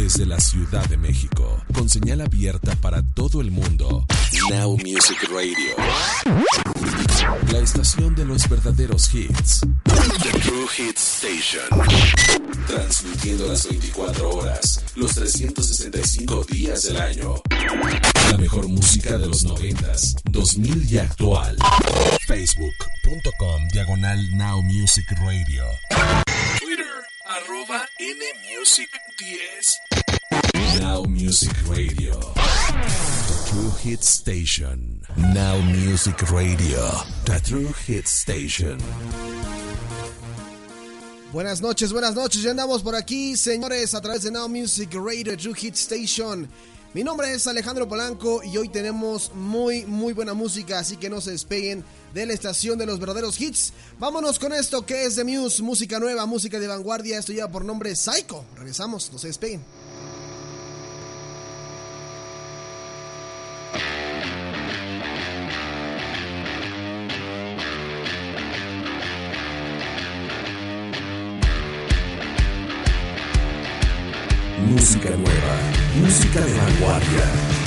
Desde la Ciudad de México, con señal abierta para todo el mundo. Now Music Radio. La estación de los verdaderos hits. The True Hits Station. Transmitiendo las 24 horas, los 365 días del año. La mejor música de los 90, 2000 y actual. Facebook.com Diagonal Now Music Radio. Twitter arroba nmusic10. Now Music Radio. The True Hit Station. Now Music Radio. The True Hit Station. Buenas noches, buenas noches. Ya andamos por aquí, señores, a través de Now Music Radio, True Hit Station. Mi nombre es Alejandro Polanco y hoy tenemos muy, muy buena música, así que no se despeguen de la estación de los verdaderos hits. Vámonos con esto que es The Muse, música nueva, música de vanguardia. Esto lleva por nombre Psycho. Regresamos, no se despeguen. Música nueva, música de vanguardia.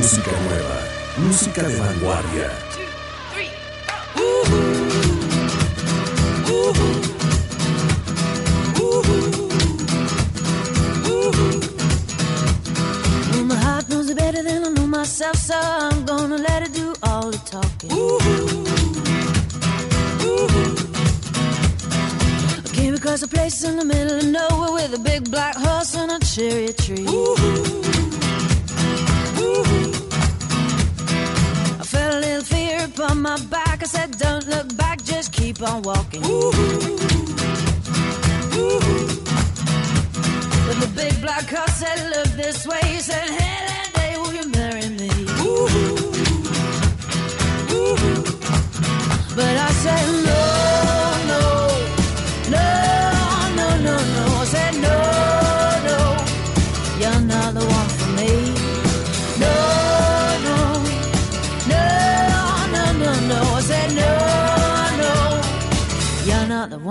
Música nueva, música de vanguardia. Well, my heart knows it better than I know myself, so I'm gonna let it do all the talking. I came across a place in the middle of nowhere with a big black horse and a cherry tree. I my back. I said, Don't look back, just keep on walking. But the big black horse said, Look this way. He said,